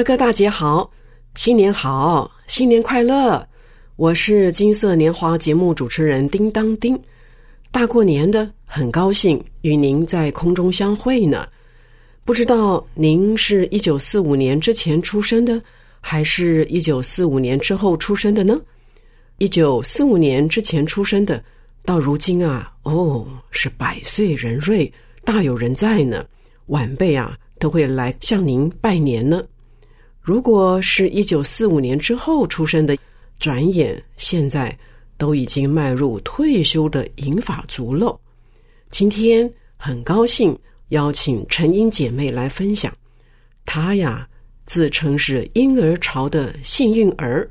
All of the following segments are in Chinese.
大哥大姐好，新年好，新年快乐！我是金色年华节目主持人叮当叮。大过年的，很高兴与您在空中相会呢。不知道您是一九四五年之前出生的，还是一九四五年之后出生的呢？一九四五年之前出生的，到如今啊，哦，是百岁人瑞，大有人在呢。晚辈啊，都会来向您拜年呢。如果是一九四五年之后出生的，转眼现在都已经迈入退休的银发族了。今天很高兴邀请陈英姐妹来分享，她呀自称是婴儿潮的幸运儿，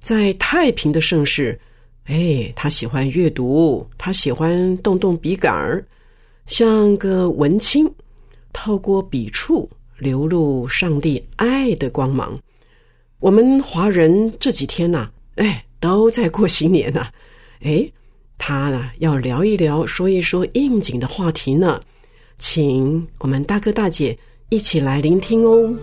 在太平的盛世，哎，她喜欢阅读，她喜欢动动笔杆儿，像个文青，透过笔触。流露上帝爱的光芒。我们华人这几天呐，哎，都在过新年呐。哎，他呢要聊一聊，说一说应景的话题呢，请我们大哥大姐一起来聆听哦。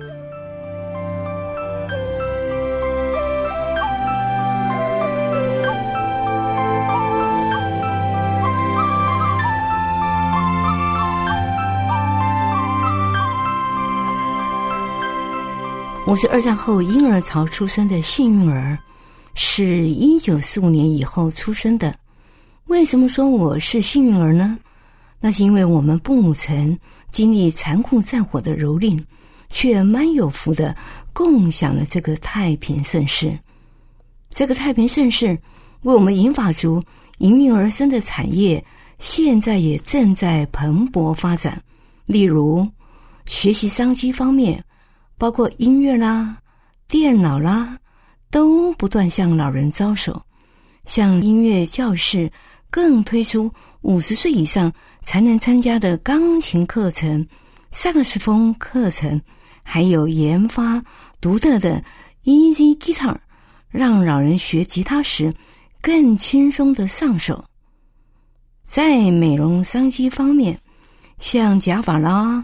我是二战后婴儿潮出生的幸运儿，是一九四五年以后出生的。为什么说我是幸运儿呢？那是因为我们不曾经历残酷战火的蹂躏，却蛮有福的共享了这个太平盛世。这个太平盛世为我们银发族应运而生的产业，现在也正在蓬勃发展。例如，学习商机方面。包括音乐啦、电脑啦，都不断向老人招手。像音乐教室更推出五十岁以上才能参加的钢琴课程、萨克斯风课程，还有研发独特的 Easy Guitar，让老人学吉他时更轻松的上手。在美容商机方面，像假发啦、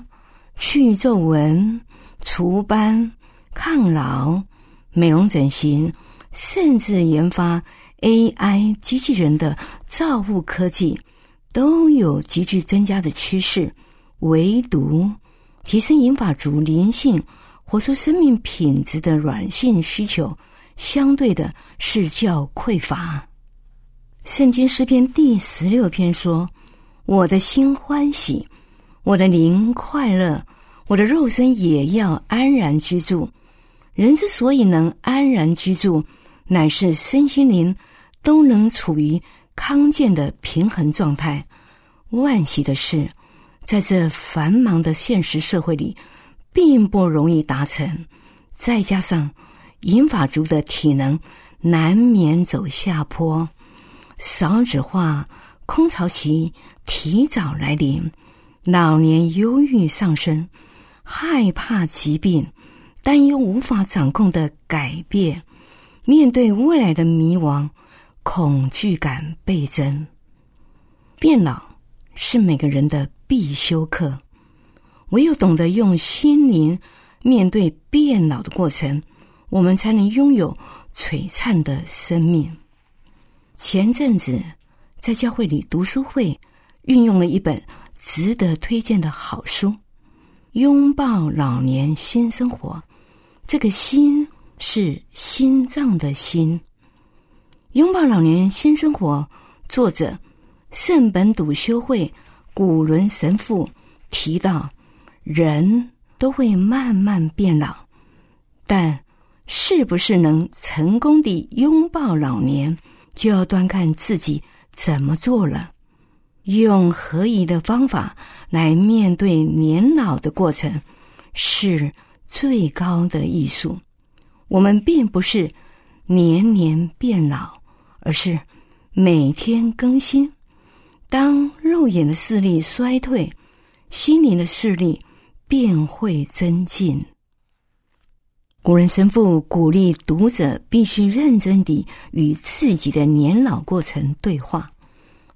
去皱纹。除斑、抗老、美容整形，甚至研发 AI 机器人的造物科技，都有急剧增加的趋势。唯独提升银发族灵性、活出生命品质的软性需求，相对的是较匮乏。圣经诗篇第十六篇说：“我的心欢喜，我的灵快乐。”我的肉身也要安然居住。人之所以能安然居住，乃是身心灵都能处于康健的平衡状态。万喜的是，在这繁忙的现实社会里，并不容易达成。再加上银发族的体能难免走下坡，少子化、空巢期提早来临，老年忧郁上升。害怕疾病，担忧无法掌控的改变，面对未来的迷惘，恐惧感倍增。变老是每个人的必修课，唯有懂得用心灵面对变老的过程，我们才能拥有璀璨的生命。前阵子在教会里读书会，运用了一本值得推荐的好书。拥抱老年新生活，这个“心”是心脏的“心”。拥抱老年新生活，作者圣本笃修会古伦神父提到，人都会慢慢变老，但是不是能成功的拥抱老年，就要端看自己怎么做了。用合宜的方法来面对年老的过程，是最高的艺术。我们并不是年年变老，而是每天更新。当肉眼的视力衰退，心灵的视力便会增进。古人神父鼓励读者必须认真地与自己的年老过程对话。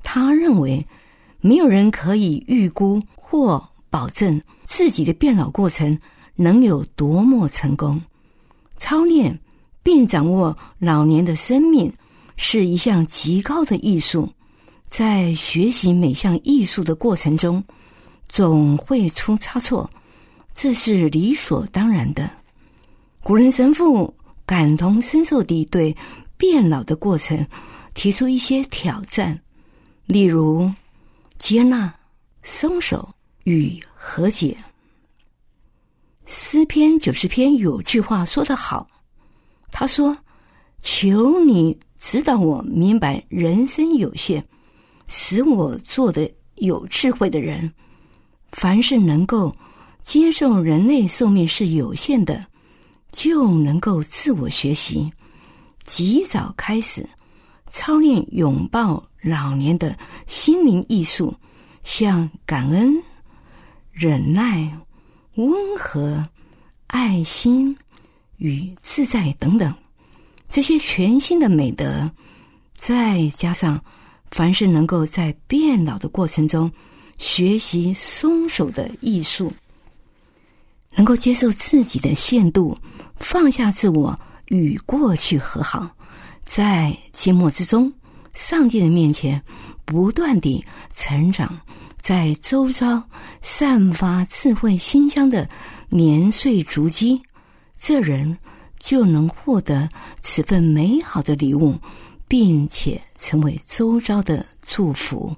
他认为，没有人可以预估或保证自己的变老过程能有多么成功。操练并掌握老年的生命是一项极高的艺术。在学习每项艺术的过程中，总会出差错，这是理所当然的。古人神父感同身受地对变老的过程提出一些挑战，例如接纳、松手与和解。诗篇九十篇有句话说得好，他说：“求你指导我明白人生有限，使我做的有智慧的人。凡是能够接受人类寿命是有限的。”就能够自我学习，及早开始操练拥抱老年的心灵艺术，像感恩、忍耐、温和、爱心与自在等等这些全新的美德，再加上凡是能够在变老的过程中学习松手的艺术。能够接受自己的限度，放下自我，与过去和好，在寂寞之中，上帝的面前不断地成长，在周遭散发智慧馨香的年岁足迹，这人就能获得此份美好的礼物，并且成为周遭的祝福。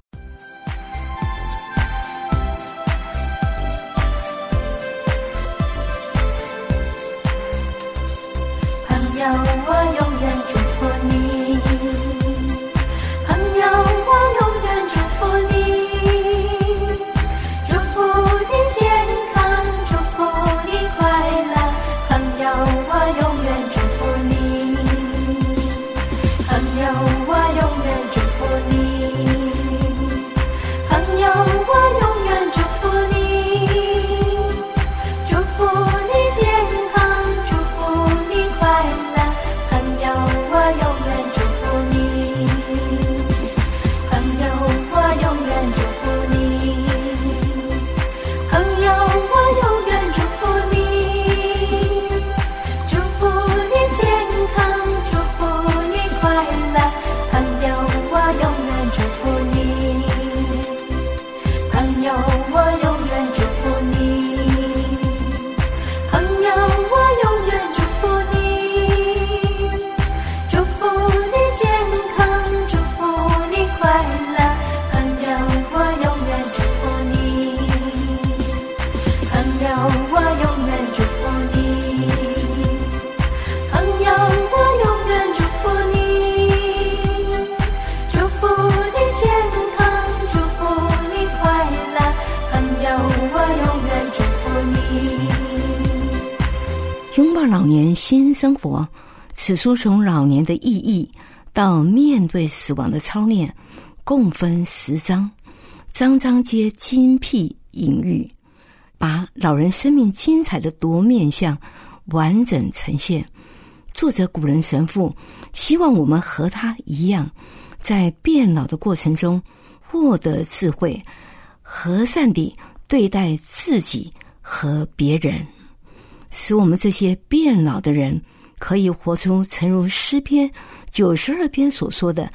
此书从老年的意义到面对死亡的操练，共分十章，章章皆精辟隐喻，把老人生命精彩的多面相完整呈现。作者古人神父希望我们和他一样，在变老的过程中获得智慧，和善地对待自己和别人。使我们这些变老的人可以活出诚如诗篇九十二篇所说的：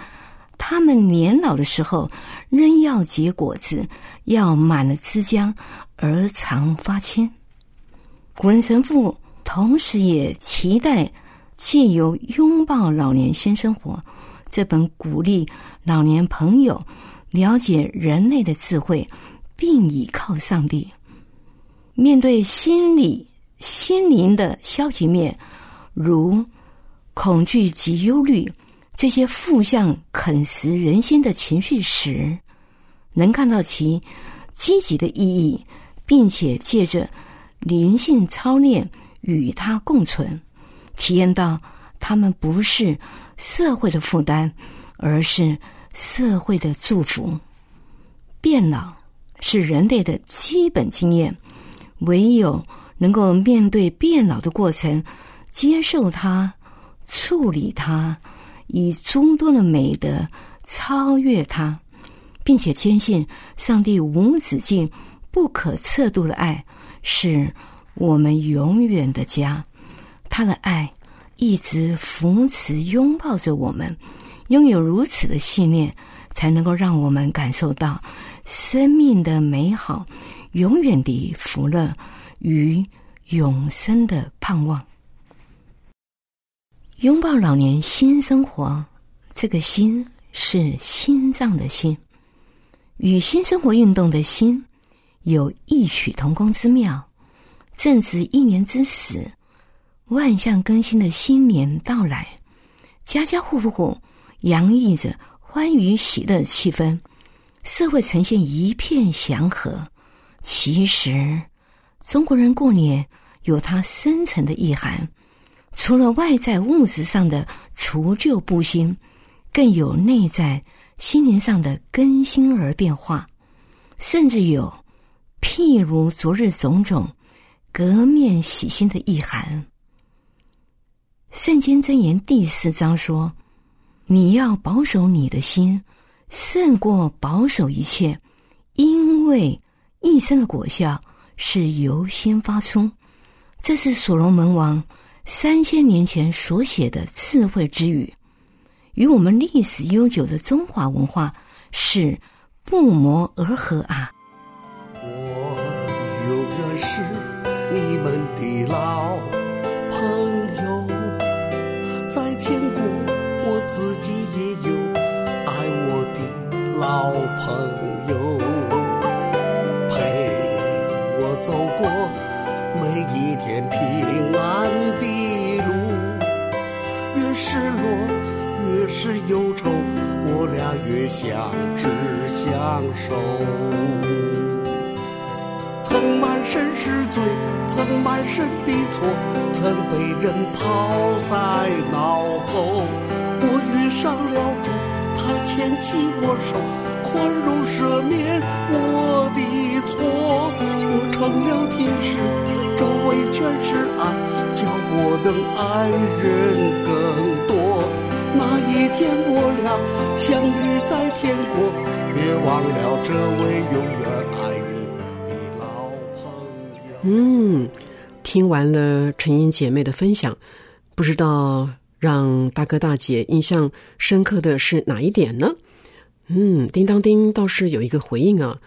他们年老的时候，仍要结果子，要满了枝浆而常发青。古人神父同时也期待借由拥抱老年新生活这本鼓励老年朋友了解人类的智慧，并倚靠上帝，面对心理。心灵的消极面，如恐惧及忧虑这些负向啃食人心的情绪时，能看到其积极的意义，并且借着灵性操练与它共存，体验到他们不是社会的负担，而是社会的祝福。变老是人类的基本经验，唯有能够面对变老的过程，接受它，处理它，以诸多的美德超越它，并且坚信上帝无止境、不可测度的爱是我们永远的家。他的爱一直扶持、拥抱着我们，拥有如此的信念，才能够让我们感受到生命的美好、永远的福乐与永生的盼望。拥抱老年新生活，这个“心”是心脏的“心”，与新生活运动的“心”有异曲同工之妙。正值一年之始，万象更新的新年到来，家家户户洋溢着欢愉喜乐的气氛，社会呈现一片祥和。其实，中国人过年有它深层的意涵。除了外在物质上的除旧布新，更有内在心灵上的更新而变化，甚至有譬如昨日种种革面洗心的意涵。圣经箴言第四章说：“你要保守你的心，胜过保守一切，因为一生的果效是由心发出。”这是所罗门王。三千年前所写的智慧之语，与我们历史悠久的中华文化是不谋而合啊！我永远是你们的老朋友，在天国我自己也有爱我的老朋友，陪我走过每一天平安是忧愁，我俩越相知相守。曾满身是罪，曾满身的错，曾被人抛在脑后。我遇上了主，他牵起我手，宽容赦免我的错。我成了天使，周围全是爱，叫我能爱人更。那一天我俩相遇在天国，别忘了这位永远爱你的老朋友。嗯，听完了陈英姐妹的分享，不知道让大哥大姐印象深刻的是哪一点呢？嗯，叮当叮倒是有一个回应啊，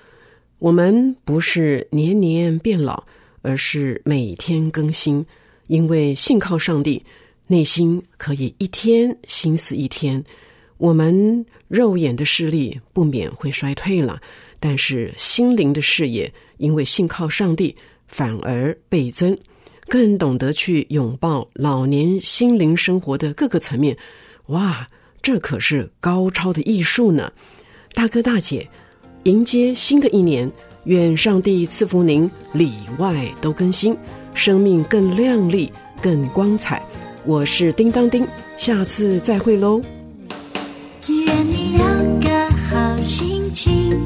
我们不是年年变老，而是每天更新，因为信靠上帝，内心可以一天心思一天。我们肉眼的视力不免会衰退了，但是心灵的视野因为信靠上帝，反而倍增，更懂得去拥抱老年心灵生活的各个层面。哇，这可是高超的艺术呢！大哥大姐，迎接新的一年，愿上帝赐福您里外都更新，生命更亮丽、更光彩。我是叮当叮，下次再会喽。愿你有个好心情，